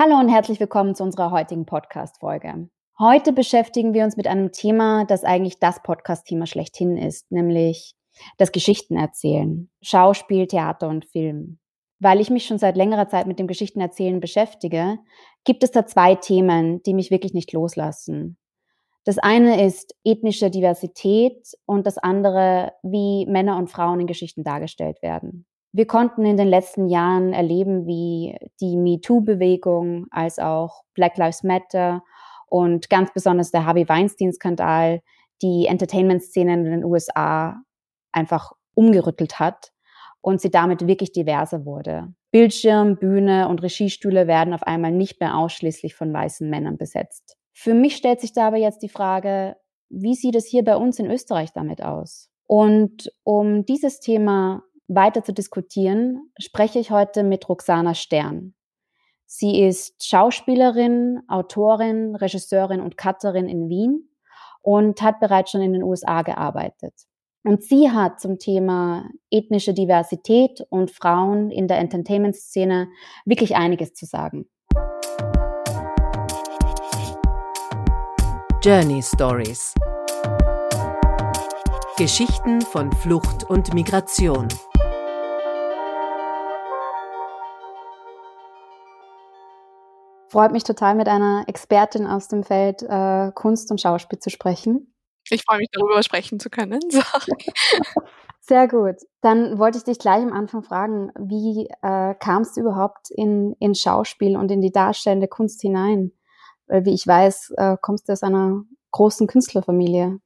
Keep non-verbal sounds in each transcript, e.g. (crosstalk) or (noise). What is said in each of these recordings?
Hallo und herzlich willkommen zu unserer heutigen Podcast-Folge. Heute beschäftigen wir uns mit einem Thema, das eigentlich das Podcast-Thema schlechthin ist, nämlich das Geschichtenerzählen, Schauspiel, Theater und Film. Weil ich mich schon seit längerer Zeit mit dem Geschichtenerzählen beschäftige, gibt es da zwei Themen, die mich wirklich nicht loslassen. Das eine ist ethnische Diversität und das andere, wie Männer und Frauen in Geschichten dargestellt werden. Wir konnten in den letzten Jahren erleben, wie die MeToo-Bewegung als auch Black Lives Matter und ganz besonders der Harvey Weinstein-Skandal die Entertainment-Szene in den USA einfach umgerüttelt hat und sie damit wirklich diverser wurde. Bildschirm, Bühne und Regiestühle werden auf einmal nicht mehr ausschließlich von weißen Männern besetzt. Für mich stellt sich dabei jetzt die Frage, wie sieht es hier bei uns in Österreich damit aus? Und um dieses Thema weiter zu diskutieren, spreche ich heute mit Roxana Stern. Sie ist Schauspielerin, Autorin, Regisseurin und Cutterin in Wien und hat bereits schon in den USA gearbeitet. Und sie hat zum Thema ethnische Diversität und Frauen in der Entertainment-Szene wirklich einiges zu sagen. Journey Stories Geschichten von Flucht und Migration. Freut mich total, mit einer Expertin aus dem Feld äh, Kunst und Schauspiel zu sprechen. Ich freue mich, darüber sprechen zu können. (laughs) Sehr gut. Dann wollte ich dich gleich am Anfang fragen, wie äh, kamst du überhaupt in, in Schauspiel und in die darstellende Kunst hinein? Weil, wie ich weiß, äh, kommst du aus einer großen Künstlerfamilie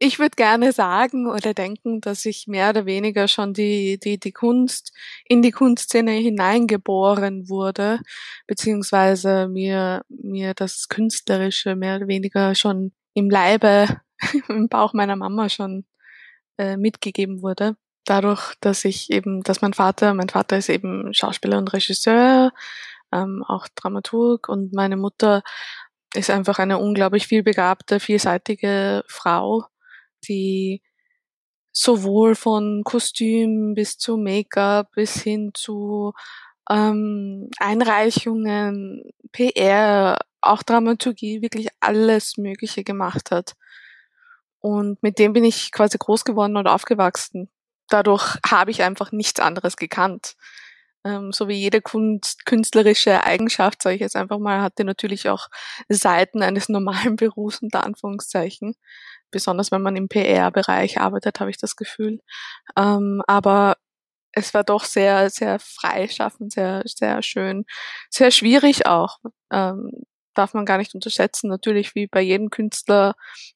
ich würde gerne sagen oder denken, dass ich mehr oder weniger schon die, die, die Kunst in die Kunstszene hineingeboren wurde, beziehungsweise mir, mir das Künstlerische mehr oder weniger schon im Leibe, (laughs) im Bauch meiner Mama schon äh, mitgegeben wurde. Dadurch, dass ich eben, dass mein Vater, mein Vater ist eben Schauspieler und Regisseur, ähm, auch Dramaturg und meine Mutter ist einfach eine unglaublich vielbegabte, vielseitige Frau die sowohl von Kostüm bis zu Make-up bis hin zu ähm, Einreichungen, PR, auch Dramaturgie, wirklich alles Mögliche gemacht hat. Und mit dem bin ich quasi groß geworden und aufgewachsen. Dadurch habe ich einfach nichts anderes gekannt. Ähm, so wie jede Kunst, künstlerische Eigenschaft, sage ich jetzt einfach mal, hatte natürlich auch Seiten eines normalen (laughs) Berufs unter Anführungszeichen besonders wenn man im PR-Bereich arbeitet, habe ich das Gefühl. Ähm, aber es war doch sehr, sehr freischaffend, sehr, sehr schön, sehr schwierig auch. Ähm, darf man gar nicht unterschätzen. Natürlich, wie bei jedem Künstler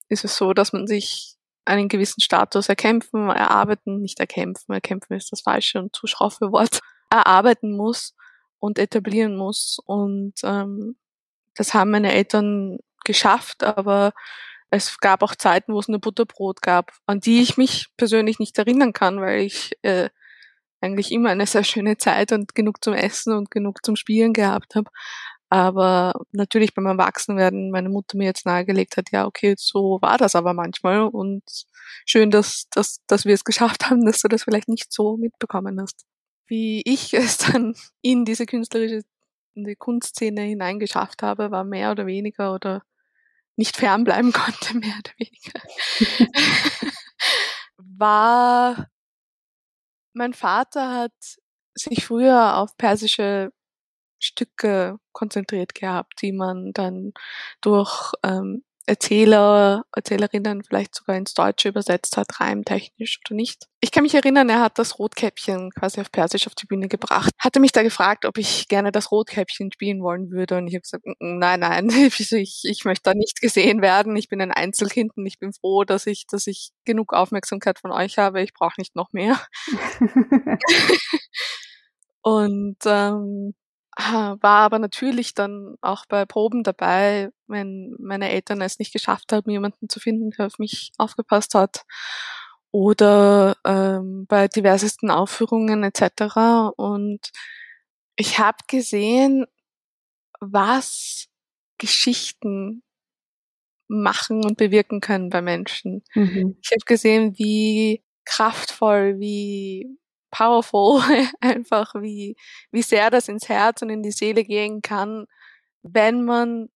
ist es so, dass man sich einen gewissen Status erkämpfen, erarbeiten, nicht erkämpfen, erkämpfen ist das falsche und zu schroffe Wort, (laughs) erarbeiten muss und etablieren muss. Und ähm, das haben meine Eltern geschafft, aber es gab auch Zeiten, wo es nur Butterbrot gab, an die ich mich persönlich nicht erinnern kann, weil ich äh, eigentlich immer eine sehr schöne Zeit und genug zum Essen und genug zum Spielen gehabt habe. Aber natürlich beim Erwachsenwerden meine Mutter mir jetzt nahegelegt hat, ja, okay, so war das aber manchmal und schön, dass, dass, dass wir es geschafft haben, dass du das vielleicht nicht so mitbekommen hast. Wie ich (laughs) es dann in diese künstlerische in die Kunstszene hineingeschafft habe, war mehr oder weniger oder nicht fernbleiben (laughs) konnte, mehr oder weniger, (laughs) war, mein Vater hat sich früher auf persische Stücke konzentriert gehabt, die man dann durch ähm, Erzähler, Erzählerinnen vielleicht sogar ins Deutsche übersetzt hat, reimtechnisch oder nicht. Ich kann mich erinnern, er hat das Rotkäppchen quasi auf Persisch auf die Bühne gebracht. Hatte mich da gefragt, ob ich gerne das Rotkäppchen spielen wollen würde und ich habe gesagt, nein, nein, (laughs) ich, ich möchte da nicht gesehen werden. Ich bin ein Einzelkind und ich bin froh, dass ich, dass ich genug Aufmerksamkeit von euch habe. Ich brauche nicht noch mehr. (laughs) (laughs) und ähm, war aber natürlich dann auch bei Proben dabei, wenn meine Eltern es nicht geschafft haben, jemanden zu finden, der auf mich aufgepasst hat. Oder ähm, bei diversesten Aufführungen etc. Und ich habe gesehen, was Geschichten machen und bewirken können bei Menschen. Mhm. Ich habe gesehen, wie kraftvoll, wie powerful, (laughs) einfach wie, wie sehr das ins Herz und in die Seele gehen kann, wenn man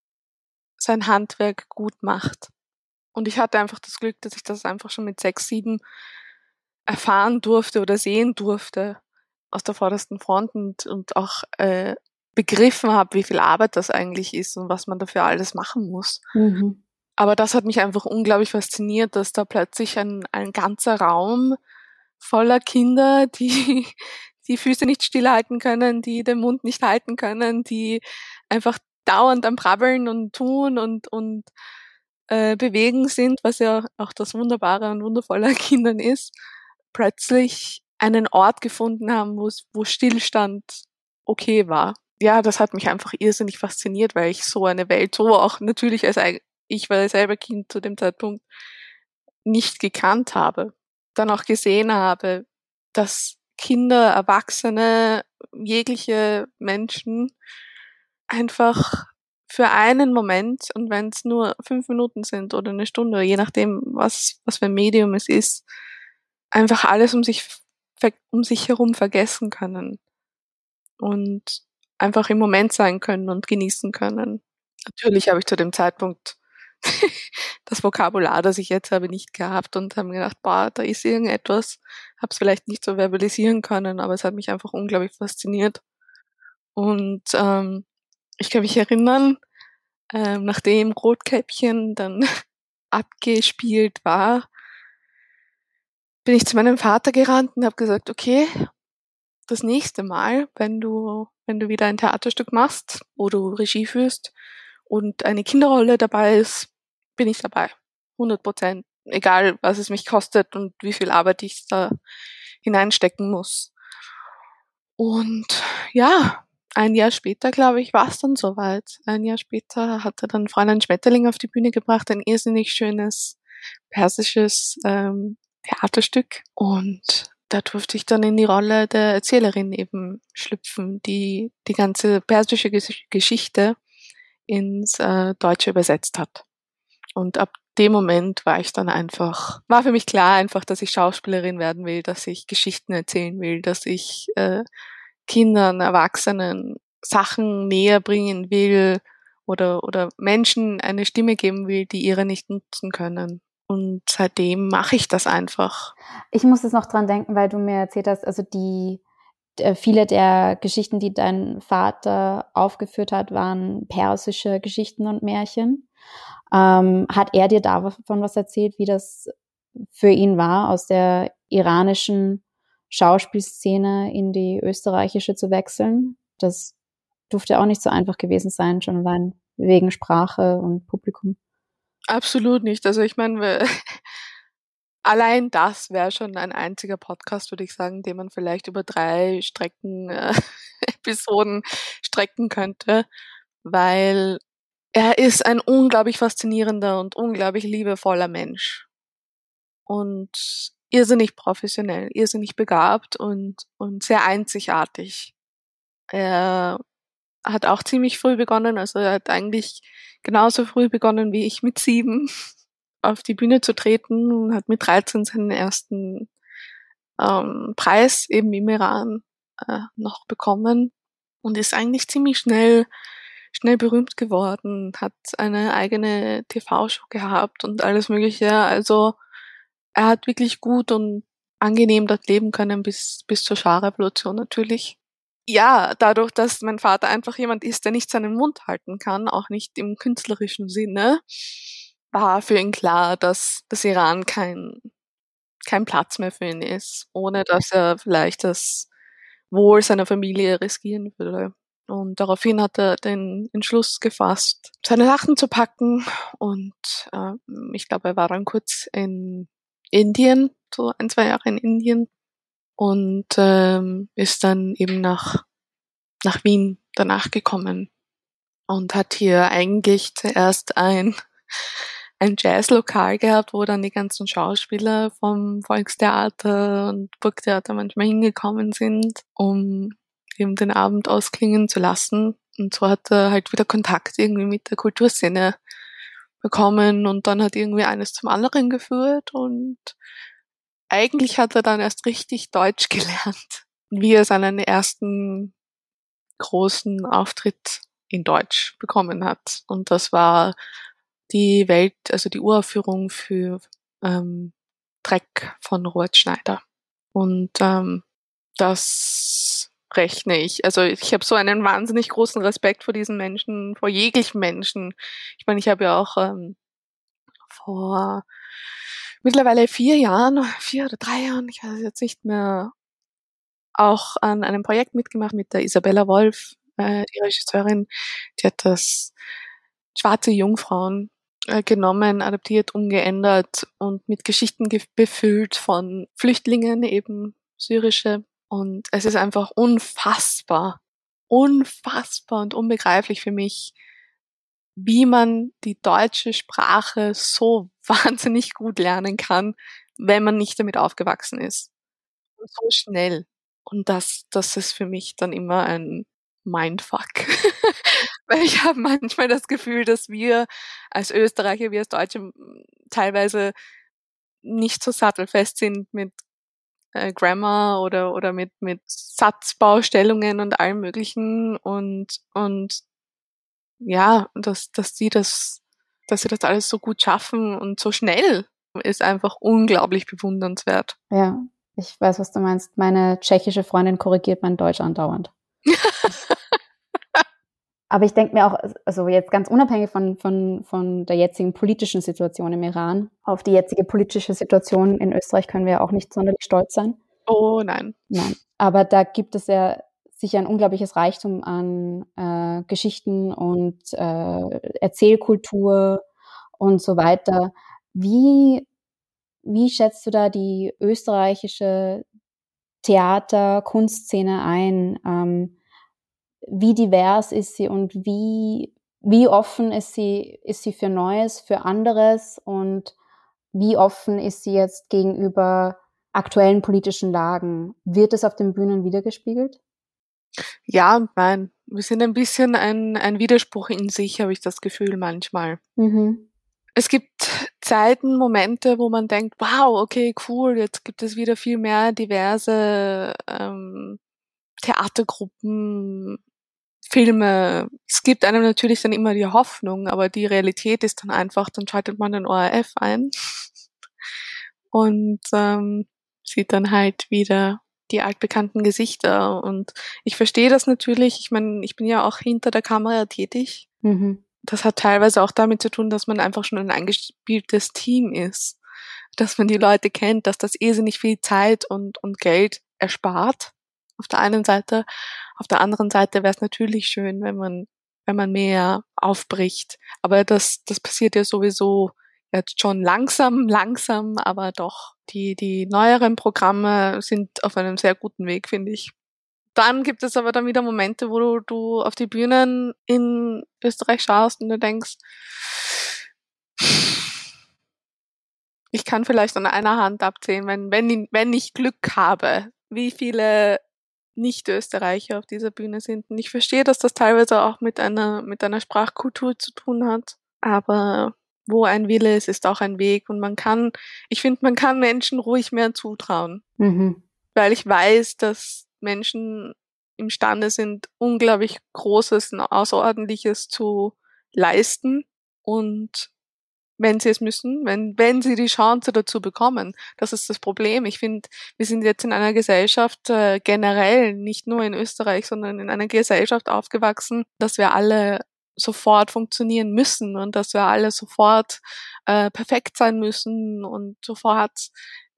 sein Handwerk gut macht. Und ich hatte einfach das Glück, dass ich das einfach schon mit sechs, sieben erfahren durfte oder sehen durfte aus der vordersten Front und, und auch äh, begriffen habe, wie viel Arbeit das eigentlich ist und was man dafür alles machen muss. Mhm. Aber das hat mich einfach unglaublich fasziniert, dass da plötzlich ein, ein ganzer Raum voller Kinder, die (laughs) die Füße nicht stillhalten können, die den Mund nicht halten können, die einfach dauernd am Brabbeln und tun und, und äh, bewegen sind, was ja auch das Wunderbare und Wundervolle an Kindern ist, plötzlich einen Ort gefunden haben, wo, wo Stillstand okay war. Ja, das hat mich einfach irrsinnig fasziniert, weil ich so eine Welt so auch natürlich als ich war selber Kind zu dem Zeitpunkt nicht gekannt habe. Dann auch gesehen habe, dass Kinder, Erwachsene, jegliche Menschen einfach für einen Moment und wenn es nur fünf Minuten sind oder eine Stunde, je nachdem, was, was für ein Medium es ist, einfach alles um sich, um sich herum vergessen können und einfach im Moment sein können und genießen können. Natürlich habe ich zu dem Zeitpunkt das Vokabular, das ich jetzt habe, nicht gehabt und habe mir gedacht, boah, da ist irgendetwas, habe es vielleicht nicht so verbalisieren können, aber es hat mich einfach unglaublich fasziniert. Und ähm, ich kann mich erinnern, ähm, nachdem Rotkäppchen dann (laughs) abgespielt war, bin ich zu meinem Vater gerannt und habe gesagt, okay, das nächste Mal, wenn du, wenn du wieder ein Theaterstück machst, wo du Regie führst und eine Kinderrolle dabei ist, bin ich dabei. 100 Prozent. Egal, was es mich kostet und wie viel Arbeit ich da hineinstecken muss. Und ja, ein Jahr später, glaube ich, war es dann soweit. Ein Jahr später hatte dann Fräulein Schmetterling auf die Bühne gebracht, ein irrsinnig schönes persisches ähm, Theaterstück. Und da durfte ich dann in die Rolle der Erzählerin eben schlüpfen, die die ganze persische Geschichte ins äh, Deutsche übersetzt hat. Und ab dem Moment war ich dann einfach, war für mich klar einfach, dass ich Schauspielerin werden will, dass ich Geschichten erzählen will, dass ich äh, Kindern, Erwachsenen Sachen näher bringen will oder, oder Menschen eine Stimme geben will, die ihre nicht nutzen können. Und seitdem mache ich das einfach. Ich muss jetzt noch dran denken, weil du mir erzählt hast, also die viele der Geschichten, die dein Vater aufgeführt hat, waren persische Geschichten und Märchen. Ähm, hat er dir davon was erzählt, wie das für ihn war, aus der iranischen Schauspielszene in die österreichische zu wechseln. Das durfte auch nicht so einfach gewesen sein, schon allein wegen Sprache und Publikum. Absolut nicht. Also ich meine, allein das wäre schon ein einziger Podcast, würde ich sagen, den man vielleicht über drei Strecken, äh, (laughs) Episoden strecken könnte, weil er ist ein unglaublich faszinierender und unglaublich liebevoller Mensch. Und irrsinnig professionell, irrsinnig begabt und, und sehr einzigartig. Er hat auch ziemlich früh begonnen, also er hat eigentlich genauso früh begonnen wie ich mit sieben auf die Bühne zu treten und hat mit 13 seinen ersten ähm, Preis eben im Iran äh, noch bekommen und ist eigentlich ziemlich schnell schnell berühmt geworden, hat eine eigene TV-Show gehabt und alles Mögliche. Also er hat wirklich gut und angenehm dort leben können bis, bis zur Scharrevolution natürlich. Ja, dadurch, dass mein Vater einfach jemand ist, der nicht seinen Mund halten kann, auch nicht im künstlerischen Sinne, war für ihn klar, dass das Iran kein, kein Platz mehr für ihn ist, ohne dass er vielleicht das Wohl seiner Familie riskieren würde. Und daraufhin hat er den Entschluss gefasst, seine Sachen zu packen. Und äh, ich glaube, er war dann kurz in Indien, so ein, zwei Jahre in Indien und ähm, ist dann eben nach, nach Wien danach gekommen und hat hier eigentlich zuerst ein, ein Jazzlokal gehabt, wo dann die ganzen Schauspieler vom Volkstheater und Burgtheater manchmal hingekommen sind, um eben den Abend ausklingen zu lassen. Und so hat er halt wieder Kontakt irgendwie mit der Kulturszene bekommen und dann hat irgendwie eines zum anderen geführt und eigentlich hat er dann erst richtig Deutsch (laughs) gelernt, wie er seinen ersten großen Auftritt in Deutsch bekommen hat. Und das war die Welt, also die Uraufführung für ähm, Dreck von Robert Schneider. Und ähm, das rechne ich. Also ich habe so einen wahnsinnig großen Respekt vor diesen Menschen, vor jeglichen Menschen. Ich meine, ich habe ja auch ähm, vor mittlerweile vier Jahren, vier oder drei Jahren, ich weiß jetzt nicht mehr, auch an einem Projekt mitgemacht mit der Isabella Wolf, äh, die Regisseurin. Die hat das Schwarze Jungfrauen genommen, adaptiert, umgeändert und mit Geschichten befüllt von Flüchtlingen, eben syrische. Und es ist einfach unfassbar, unfassbar und unbegreiflich für mich, wie man die deutsche Sprache so (laughs) wahnsinnig gut lernen kann, wenn man nicht damit aufgewachsen ist. Und so schnell. Und das, das ist für mich dann immer ein Mindfuck. (laughs) Weil ich habe manchmal das Gefühl, dass wir als Österreicher, wir als Deutsche teilweise nicht so sattelfest sind mit äh, Grammar oder, oder mit, mit Satzbaustellungen und allem möglichen und, und ja, dass, dass sie das, dass sie das alles so gut schaffen und so schnell ist einfach unglaublich bewundernswert. Ja, ich weiß, was du meinst. Meine tschechische Freundin korrigiert mein Deutsch andauernd. (laughs) Aber ich denke mir auch, also jetzt ganz unabhängig von, von, von der jetzigen politischen Situation im Iran, auf die jetzige politische Situation in Österreich können wir auch nicht sonderlich stolz sein. Oh nein. Nein. Aber da gibt es ja sicher ein unglaubliches Reichtum an äh, Geschichten und äh, Erzählkultur und so weiter. Wie, wie schätzt du da die österreichische Theater, Kunstszene ein? Ähm, wie divers ist sie und wie, wie offen ist sie, ist sie für Neues, für anderes und wie offen ist sie jetzt gegenüber aktuellen politischen Lagen? Wird es auf den Bühnen wiedergespiegelt? Ja und nein. Wir sind ein bisschen ein, ein Widerspruch in sich, habe ich das Gefühl manchmal. Mhm. Es gibt Zeiten, Momente, wo man denkt, wow, okay, cool, jetzt gibt es wieder viel mehr diverse ähm, Theatergruppen, Filme. Es gibt einem natürlich dann immer die Hoffnung, aber die Realität ist dann einfach, dann schaltet man den ORF ein (laughs) und ähm, sieht dann halt wieder die altbekannten Gesichter. Und ich verstehe das natürlich. Ich meine, ich bin ja auch hinter der Kamera tätig. Mhm. Das hat teilweise auch damit zu tun, dass man einfach schon ein eingespieltes Team ist. Dass man die Leute kennt, dass das irrsinnig viel Zeit und, und Geld erspart. Auf der einen Seite. Auf der anderen Seite wäre es natürlich schön, wenn man, wenn man mehr aufbricht. Aber das, das passiert ja sowieso jetzt schon langsam, langsam, aber doch. Die, die neueren Programme sind auf einem sehr guten Weg, finde ich. Dann gibt es aber dann wieder Momente, wo du, du auf die Bühnen in Österreich schaust und du denkst, ich kann vielleicht an einer Hand abzählen, wenn, wenn, wenn ich Glück habe, wie viele Nicht-Österreicher auf dieser Bühne sind. Und ich verstehe, dass das teilweise auch mit einer, mit einer Sprachkultur zu tun hat. Aber wo ein Wille ist, ist auch ein Weg. Und man kann, ich finde, man kann Menschen ruhig mehr zutrauen. Mhm. Weil ich weiß, dass Menschen imstande sind, unglaublich Großes und Außerordentliches zu leisten. Und wenn sie es müssen, wenn, wenn sie die Chance dazu bekommen. Das ist das Problem. Ich finde, wir sind jetzt in einer Gesellschaft äh, generell, nicht nur in Österreich, sondern in einer Gesellschaft aufgewachsen, dass wir alle sofort funktionieren müssen und dass wir alle sofort äh, perfekt sein müssen und sofort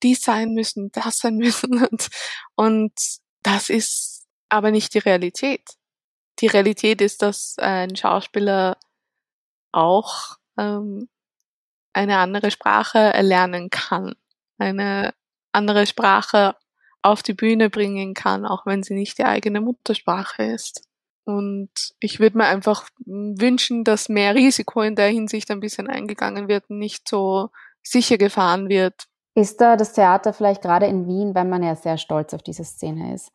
dies sein müssen, das sein (laughs) müssen. Und, und das ist aber nicht die Realität. Die Realität ist, dass ein Schauspieler auch ähm, eine andere Sprache erlernen kann, eine andere Sprache auf die Bühne bringen kann, auch wenn sie nicht die eigene Muttersprache ist. Und ich würde mir einfach wünschen, dass mehr Risiko in der Hinsicht ein bisschen eingegangen wird nicht so sicher gefahren wird. Ist da das Theater vielleicht gerade in Wien, wenn man ja sehr stolz auf diese Szene ist,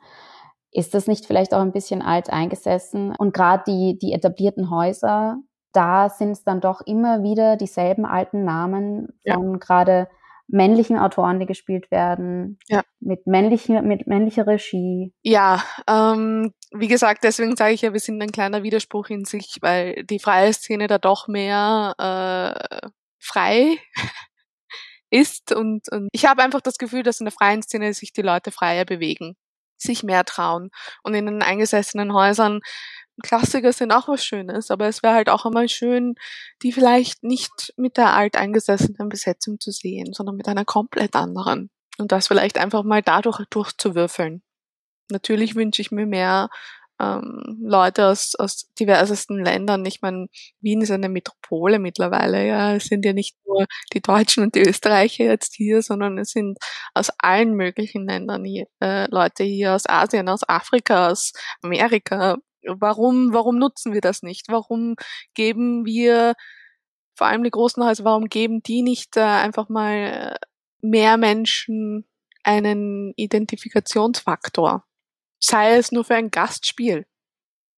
ist das nicht vielleicht auch ein bisschen alt eingesessen? Und gerade die, die etablierten Häuser, da sind es dann doch immer wieder dieselben alten Namen von ja. gerade männlichen Autoren, die gespielt werden, Ja. mit, männlichen, mit männlicher Regie. Ja, ähm, wie gesagt, deswegen sage ich ja, wir sind ein kleiner Widerspruch in sich, weil die freie Szene da doch mehr äh, frei (laughs) ist und, und ich habe einfach das Gefühl, dass in der freien Szene sich die Leute freier bewegen, sich mehr trauen und in den eingesessenen Häusern Klassiker sind auch was Schönes, aber es wäre halt auch einmal schön, die vielleicht nicht mit der alteingesessenen Besetzung zu sehen, sondern mit einer komplett anderen. Und das vielleicht einfach mal dadurch durchzuwürfeln. Natürlich wünsche ich mir mehr ähm, Leute aus, aus diversesten Ländern. Ich meine, Wien ist eine Metropole mittlerweile. Ja, es sind ja nicht nur die Deutschen und die Österreicher jetzt hier, sondern es sind aus allen möglichen Ländern hier, äh, Leute hier aus Asien, aus Afrika, aus Amerika. Warum, warum nutzen wir das nicht? Warum geben wir vor allem die großen Häuser, warum geben die nicht äh, einfach mal äh, mehr Menschen einen Identifikationsfaktor? Sei es nur für ein Gastspiel.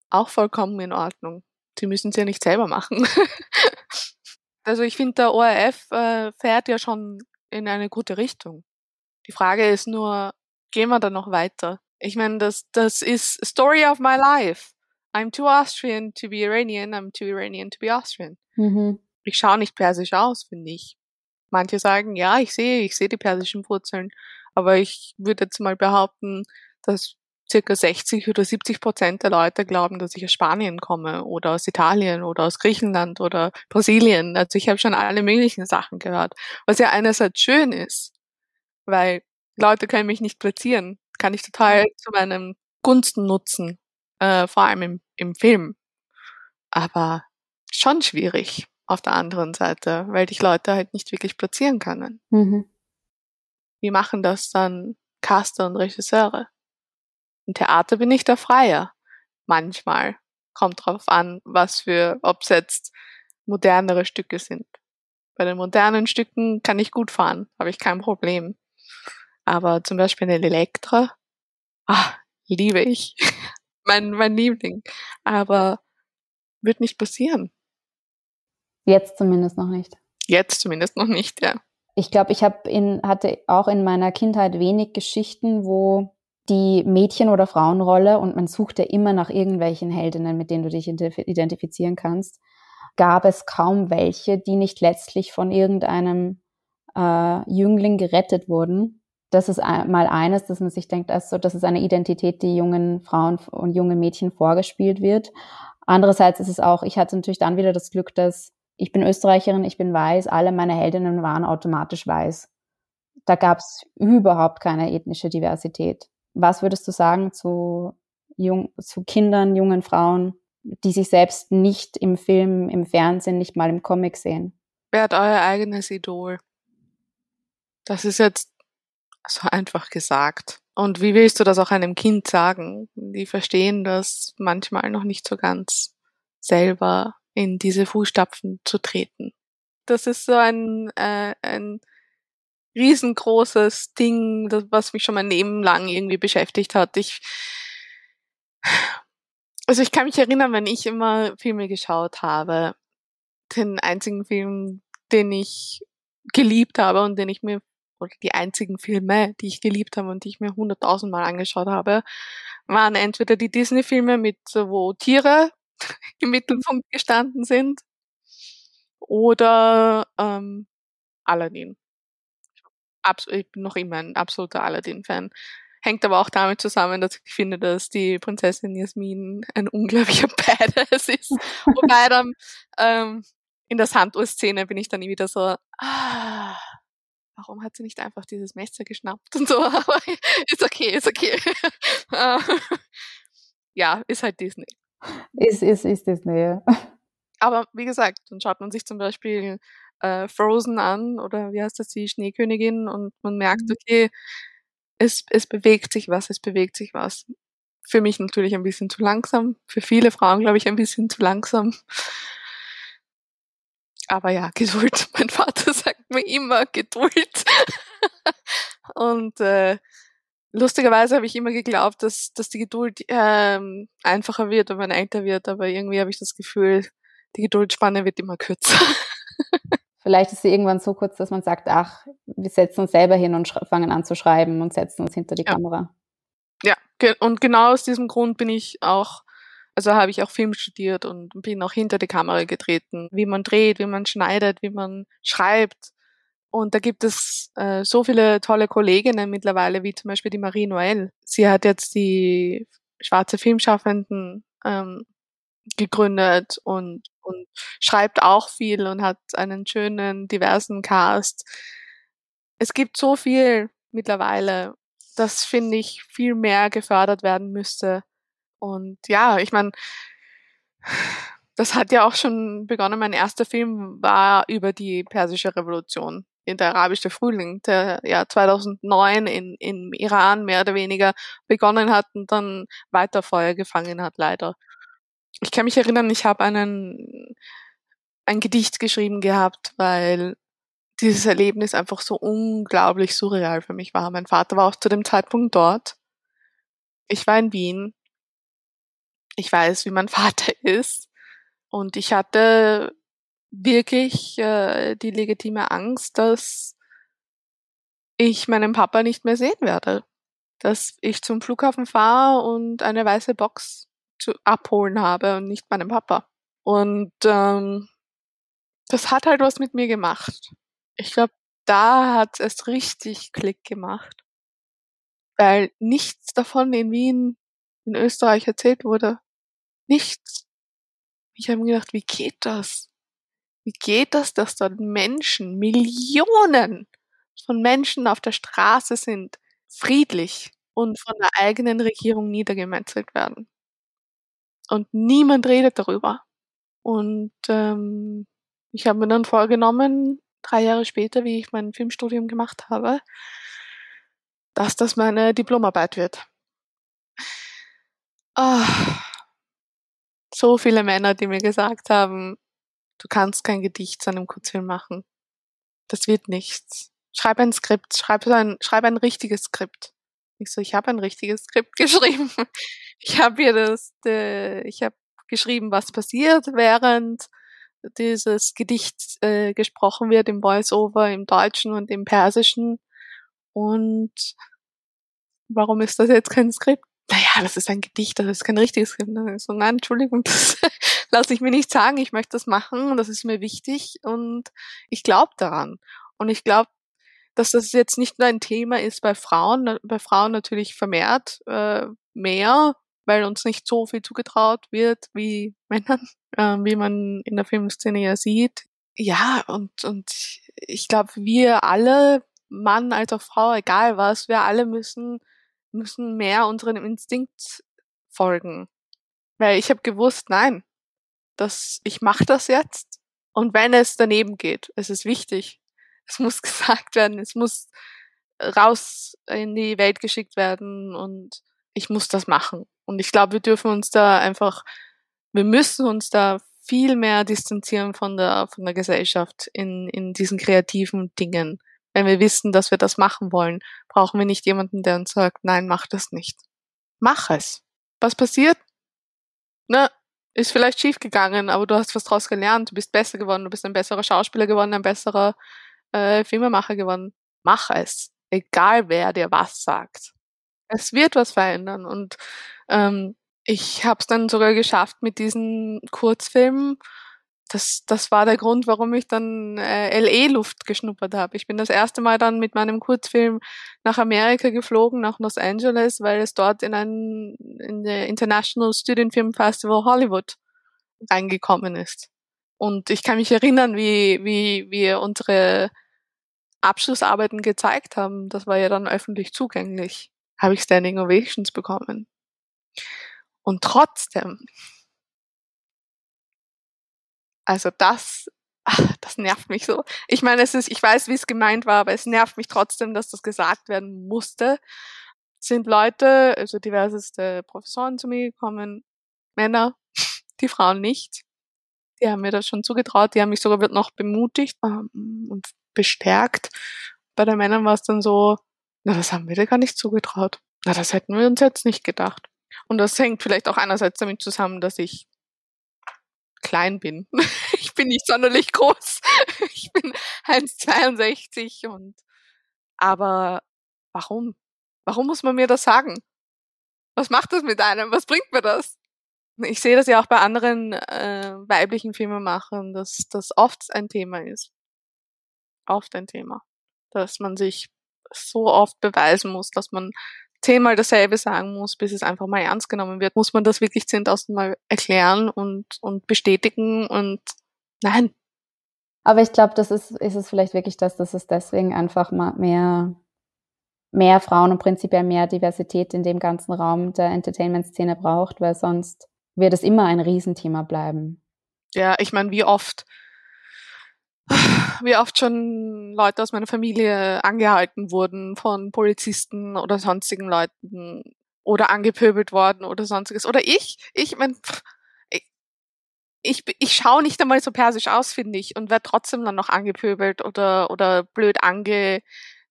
Auch vollkommen in Ordnung. Sie müssen es ja nicht selber machen. (laughs) also ich finde, der ORF äh, fährt ja schon in eine gute Richtung. Die Frage ist nur, gehen wir da noch weiter? Ich meine, das, das ist Story of my life. I'm too Austrian to be Iranian, I'm too Iranian to be Austrian. Mhm. Ich schaue nicht persisch aus, finde ich. Manche sagen, ja, ich sehe, ich sehe die persischen Wurzeln, aber ich würde jetzt mal behaupten, dass circa 60 oder 70 Prozent der Leute glauben, dass ich aus Spanien komme oder aus Italien oder aus Griechenland oder Brasilien. Also ich habe schon alle möglichen Sachen gehört, was ja einerseits schön ist, weil Leute können mich nicht platzieren, kann ich total zu meinem Gunsten nutzen, äh, vor allem im, im Film. Aber schon schwierig auf der anderen Seite, weil dich Leute halt nicht wirklich platzieren können. Mhm. Wie machen das dann Caster und Regisseure? Im Theater bin ich da freier. Manchmal. Kommt drauf an, was für, ob jetzt modernere Stücke sind. Bei den modernen Stücken kann ich gut fahren, habe ich kein Problem. Aber zum Beispiel eine Elektra, ah, liebe ich. (laughs) mein, mein Liebling. Aber wird nicht passieren. Jetzt zumindest noch nicht. Jetzt zumindest noch nicht, ja. Ich glaube, ich hab in, hatte auch in meiner Kindheit wenig Geschichten, wo die Mädchen- oder Frauenrolle, und man sucht ja immer nach irgendwelchen Heldinnen, mit denen du dich identifizieren kannst, gab es kaum welche, die nicht letztlich von irgendeinem äh, Jüngling gerettet wurden. Das ist mal eines, dass man sich denkt, also das ist eine Identität, die jungen Frauen und jungen Mädchen vorgespielt wird. Andererseits ist es auch, ich hatte natürlich dann wieder das Glück, dass ich bin Österreicherin, ich bin weiß, alle meine Heldinnen waren automatisch weiß. Da gab es überhaupt keine ethnische Diversität. Was würdest du sagen zu, jung, zu Kindern, jungen Frauen, die sich selbst nicht im Film, im Fernsehen, nicht mal im Comic sehen? Wer hat euer eigenes Idol? Das ist jetzt so einfach gesagt. Und wie willst du das auch einem Kind sagen? Die verstehen das manchmal noch nicht so ganz selber in diese Fußstapfen zu treten. Das ist so ein, äh, ein riesengroßes Ding, das, was mich schon mein Leben lang irgendwie beschäftigt hat. Ich, also ich kann mich erinnern, wenn ich immer Filme geschaut habe, den einzigen Film, den ich geliebt habe und den ich mir, oder die einzigen Filme, die ich geliebt habe und die ich mir hunderttausendmal angeschaut habe, waren entweder die Disney-Filme mit, wo Tiere (laughs) im Mittelpunkt gestanden sind oder ähm, Aladdin. Abs ich bin noch immer ein absoluter Aladdin-Fan. Hängt aber auch damit zusammen, dass ich finde, dass die Prinzessin Jasmin ein unglaublicher (laughs) Badass ist. Wobei dann ähm, in der Sanduhr-Szene bin ich dann wieder so, ah, warum hat sie nicht einfach dieses Messer geschnappt und so, (laughs) aber ist okay, ist okay. (laughs) ja, ist halt Disney. Ist, ist, ist Disney, ja. Aber wie gesagt, dann schaut man sich zum Beispiel äh, Frozen an oder wie heißt das, die Schneekönigin und man merkt, okay, es, es bewegt sich was, es bewegt sich was. Für mich natürlich ein bisschen zu langsam, für viele Frauen glaube ich ein bisschen zu langsam. Aber ja, (laughs) Geduld. Mein Vater sagt mir immer Geduld. (laughs) und äh, lustigerweise habe ich immer geglaubt, dass, dass die Geduld ähm, einfacher wird, wenn man älter wird, aber irgendwie habe ich das Gefühl, die Geduldsspanne wird immer kürzer. (laughs) Vielleicht ist sie irgendwann so kurz, dass man sagt, ach, wir setzen uns selber hin und fangen an zu schreiben und setzen uns hinter die Ja. Kamera. Ja, ge und genau aus diesem Grund bin ich auch, also habe ich auch Film studiert und bin auch hinter die Kamera getreten, wie man dreht, wie man schneidet, wie man schreibt. Und da gibt es äh, so viele tolle Kolleginnen mittlerweile, wie zum Beispiel die Marie Noël. Sie hat jetzt die Schwarze Filmschaffenden ähm, gegründet und, und schreibt auch viel und hat einen schönen, diversen Cast. Es gibt so viel mittlerweile, das finde ich viel mehr gefördert werden müsste. Und ja, ich meine, das hat ja auch schon begonnen. Mein erster Film war über die persische Revolution, in der arabische Frühling, der ja 2009 in, im Iran mehr oder weniger begonnen hat und dann weiter Feuer gefangen hat, leider. Ich kann mich erinnern, ich habe einen ein Gedicht geschrieben gehabt, weil dieses Erlebnis einfach so unglaublich surreal für mich war. Mein Vater war auch zu dem Zeitpunkt dort. Ich war in Wien. Ich weiß, wie mein (laughs) Vater ist. Und ich hatte wirklich äh, die legitime Angst, dass ich meinen Papa nicht mehr sehen werde. Dass ich zum Flughafen fahre und eine weiße Box zu abholen habe und nicht meinen Papa. Und ähm, das hat halt was mit mir gemacht. Ich glaube, da hat es richtig Klick gemacht. Weil nichts davon in Wien, in Österreich erzählt wurde. Nichts. Ich habe mir gedacht, wie geht das? Wie geht das, dass dort Menschen, Millionen von Menschen auf der Straße sind, friedlich und von der eigenen Regierung niedergemetzelt werden? Und niemand redet darüber. Und ähm, ich habe mir dann vorgenommen, drei Jahre später, wie ich mein Filmstudium gemacht habe, dass das meine Diplomarbeit wird. Ah, so viele Männer, die mir gesagt haben, du kannst kein Gedicht zu einem Kurzfilm machen. Das wird nichts. Schreib ein Skript, schreib ein, schreib ein richtiges Skript. Ich so, ich habe ein richtiges Skript (laughs) geschrieben. Ich habe hier das, äh, ich habe geschrieben, was passiert, während dieses Gedicht äh, gesprochen wird im Voice-Over, im Deutschen und im Persischen. Und warum ist das jetzt kein Skript? Naja, das ist ein Gedicht, das ist kein richtiges Skript. So, nein, Entschuldigung, (laughs) das lasse ich mir nicht sagen. Ich möchte das machen, das ist mir wichtig und ich glaube daran. Und ich glaube, dass das jetzt nicht nur ein Thema ist bei Frauen, bei Frauen natürlich vermehrt äh, mehr, weil uns nicht so viel zugetraut wird wie (laughs) Männern, äh, wie man in der Filmszene ja sieht. Ja, und, und ich glaube, wir alle, Mann als auch Frau, egal was, wir alle müssen, müssen mehr unserem Instinkt folgen. Weil ich habe gewusst, nein, dass ich mache das jetzt. Und wenn es daneben geht, es ist wichtig, es muss (laughs) gesagt werden, es muss raus in die Welt geschickt werden und ich muss das machen. Und ich glaube, wir dürfen uns da einfach, wir müssen uns da viel mehr distanzieren von der, von der Gesellschaft in, in diesen kreativen Dingen. Wenn wir wissen, dass wir das machen wollen, brauchen wir nicht jemanden, der uns sagt, nein, mach das nicht. Mach es. Was passiert? Ne, ist vielleicht schief gegangen, aber du hast was draus gelernt, du bist besser geworden, du bist ein besserer Schauspieler geworden, ein besserer äh, Filmemacher geworden. Mach es. Egal wer dir was sagt. Es wird was verändern. Und ähm, ich habe es dann sogar geschafft mit diesen Kurzfilmen. Das, das war der Grund, warum ich dann äh, LE-Luft geschnuppert habe. Ich bin das erste Mal dann mit meinem Kurzfilm nach Amerika geflogen, nach Los Angeles, weil es dort in ein in der International Student Film Festival Hollywood reingekommen ist. Und ich kann mich erinnern, wie, wie wir unsere Abschlussarbeiten gezeigt haben. Das war ja dann öffentlich zugänglich. Habe ich Standing Ovations bekommen. Und trotzdem, also das, ach, (laughs) das nervt mich so. Ich meine, es ist, ich weiß, wie es gemeint war, aber es nervt mich trotzdem, dass das gesagt werden musste. Sind Leute, also diverseste Professoren zu mir gekommen, Männer, (laughs) die Frauen nicht. Die haben mir das schon zugetraut, die haben mich sogar noch bemutigt ähm, und bestärkt. Bei den Männern war es dann so, na, das haben wir dir gar nicht zugetraut. Na, das hätten wir uns jetzt nicht gedacht. Und das hängt vielleicht auch einerseits damit zusammen, dass ich klein bin. (laughs) ich bin nicht sonderlich groß. (laughs) ich bin 1,62 und aber warum? Warum muss man mir das sagen? Was macht das mit einem? Was bringt mir das? Ich sehe das ja auch bei anderen äh, weiblichen Filmemachern, dass das oft ein Thema ist. Oft ein Thema. Dass man sich so oft beweisen muss, dass man zehnmal dasselbe sagen muss, bis es einfach mal ernst genommen wird. Muss man das wirklich zehntausendmal erklären und, und bestätigen und nein. Aber ich glaube, das ist, ist es vielleicht wirklich das, dass es deswegen einfach mal mehr, mehr Frauen und prinzipiell mehr Diversität in dem ganzen Raum der Entertainment-Szene braucht, weil sonst wird es immer ein Riesenthema bleiben. Ja, ich meine, wie oft, wie oft schon Leute aus meiner Familie angehalten wurden von Polizisten oder sonstigen Leuten oder angepöbelt worden oder sonstiges. Oder ich, ich mein, ich, ich, ich schaue nicht einmal so persisch aus, finde ich, und werde trotzdem dann noch angepöbelt oder, oder blöd ange,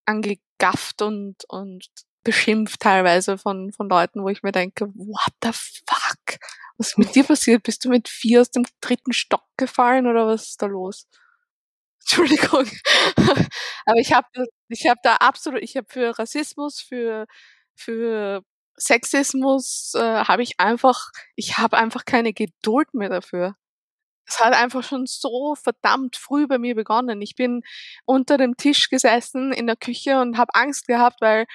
angegafft und, und beschimpft teilweise von, von Leuten, wo ich mir denke, what the fuck? Was ist mit dir passiert? Bist du mit vier aus dem dritten Stock gefallen oder was ist da los? (laughs) Entschuldigung. (laughs) Aber ich habe ich hab da absolut, ich habe für Rassismus, für, für Sexismus, äh, habe ich einfach, ich habe einfach keine Geduld mehr dafür. Es hat einfach schon so verdammt früh bei mir begonnen. Ich bin unter dem Tisch gesessen in der Küche und habe Angst gehabt, weil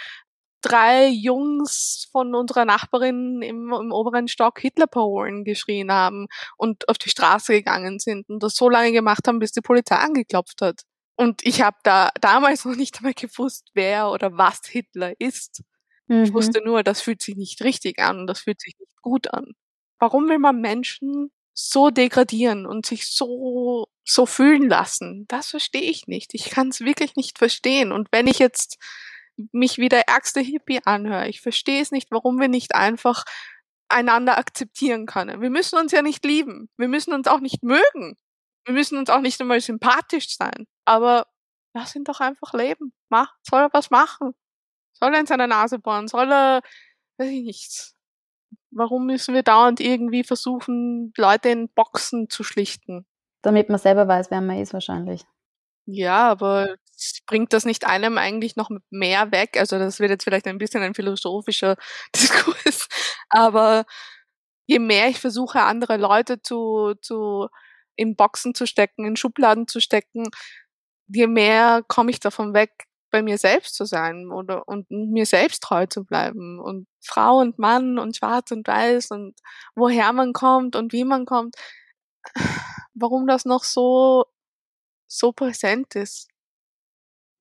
drei Jungs von unserer Nachbarin im, im oberen Stock Hitlerparolen geschrien haben und auf die Straße gegangen sind und das so lange gemacht haben, bis die Polizei angeklopft hat. Und ich habe da damals (laughs) noch nicht einmal gewusst, wer oder was Hitler ist. Mhm. Ich wusste nur, das fühlt sich nicht richtig an und das fühlt sich nicht gut an. Warum will man Menschen so degradieren und sich so so fühlen lassen? Das verstehe ich nicht. Ich kann es wirklich nicht verstehen. Und wenn ich jetzt mich wie der ärgste Hippie anhöre. Ich verstehe es nicht, warum wir nicht einfach einander akzeptieren können. Wir müssen uns ja nicht lieben. Wir müssen uns auch nicht mögen. Wir müssen uns auch nicht einmal sympathisch sein. Aber lass ihn doch einfach leben. Mach, soll er was machen? Soll er in seine Nase bohren? Soll er, weiß ich nicht. Warum müssen wir dauernd irgendwie versuchen, Leute in Boxen zu schlichten? Damit man selber weiß, wer man ist wahrscheinlich. Ja, aber bringt das nicht einem eigentlich noch mehr weg? Also das wird jetzt vielleicht ein bisschen ein philosophischer (laughs) Diskurs, aber je mehr ich versuche, andere Leute zu, zu in Boxen zu stecken, in Schubladen zu stecken, je mehr komme ich davon weg, bei mir selbst zu sein oder und mir selbst treu zu bleiben und Frau und Mann und Schwarz und Weiß und woher man kommt und wie man kommt. Warum das noch so so präsent ist.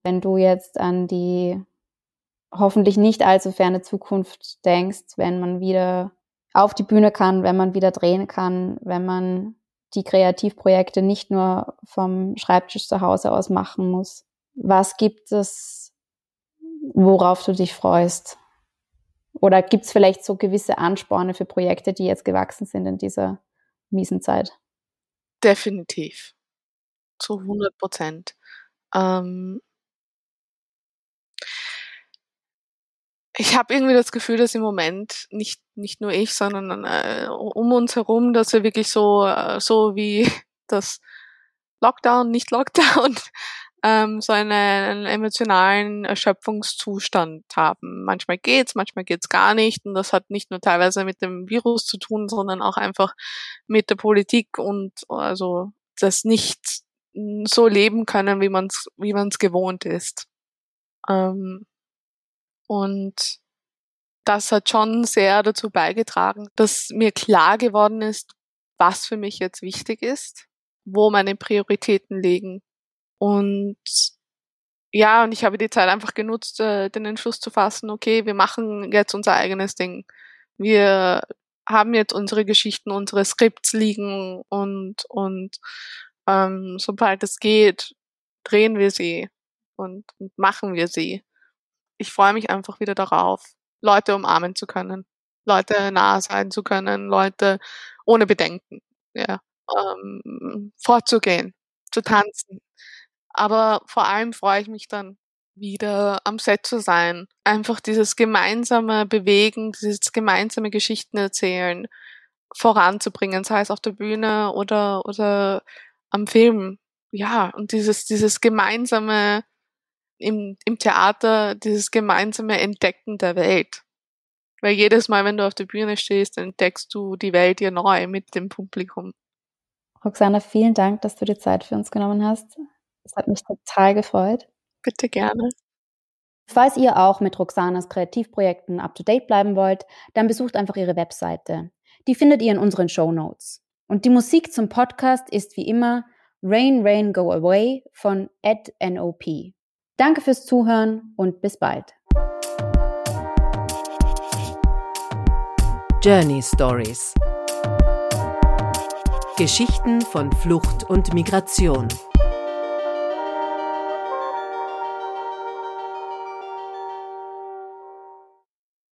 Wenn du jetzt an die hoffentlich nicht allzu ferne Zukunft denkst, wenn man wieder auf die Bühne kann, wenn man wieder drehen kann, wenn man die Kreativprojekte nicht nur vom Schreibtisch zu Hause aus machen muss. Was gibt es, worauf du dich freust? Oder gibt es vielleicht so gewisse Ansporne für Projekte, die jetzt gewachsen sind in dieser miesen Zeit? Definitiv zu 100 Prozent. Ähm ich habe irgendwie das Gefühl, dass im Moment nicht nicht nur ich, sondern äh, um uns herum, dass wir wirklich so äh, so wie (laughs) das Lockdown, nicht Lockdown, (laughs) ähm, so einen, einen emotionalen Erschöpfungszustand haben. Manchmal geht's, manchmal geht's gar nicht und das hat nicht nur teilweise mit dem Virus zu tun, sondern auch einfach mit der Politik und also das nicht so leben können, wie man es wie man's gewohnt ist. Ähm, und das hat schon sehr dazu beigetragen, dass mir klar geworden ist, was für mich jetzt wichtig ist, wo meine Prioritäten liegen. Und ja, und ich habe die Zeit einfach genutzt, äh, den Entschluss zu fassen, okay, wir machen jetzt unser eigenes Ding. Wir haben jetzt unsere Geschichten, unsere Skripts liegen und, und ähm, sobald es geht, drehen wir sie und, und machen wir sie. Ich freue mich einfach wieder darauf, Leute umarmen zu können, Leute nah sein zu können, Leute ohne Bedenken, ja, ähm, vorzugehen, zu tanzen. Aber vor allem freue ich mich dann wieder am Set zu sein. Einfach dieses gemeinsame Bewegen, dieses gemeinsame Geschichten erzählen, voranzubringen, sei es auf der Bühne oder, oder am Film. Ja, und dieses, dieses gemeinsame im, im Theater, dieses gemeinsame Entdecken der Welt. Weil jedes Mal, wenn du auf der Bühne stehst, entdeckst du die Welt ja neu mit dem Publikum. Roxana, vielen Dank, dass du dir Zeit für uns genommen hast. Es hat mich total gefreut. Bitte gerne. Falls ihr auch mit Roxanas Kreativprojekten up-to-date bleiben wollt, dann besucht einfach ihre Webseite. Die findet ihr in unseren Show Notes. Und die Musik zum Podcast ist wie immer Rain, Rain, Go Away von Ed NOP. Danke fürs Zuhören und bis bald. Journey Stories Geschichten von Flucht und Migration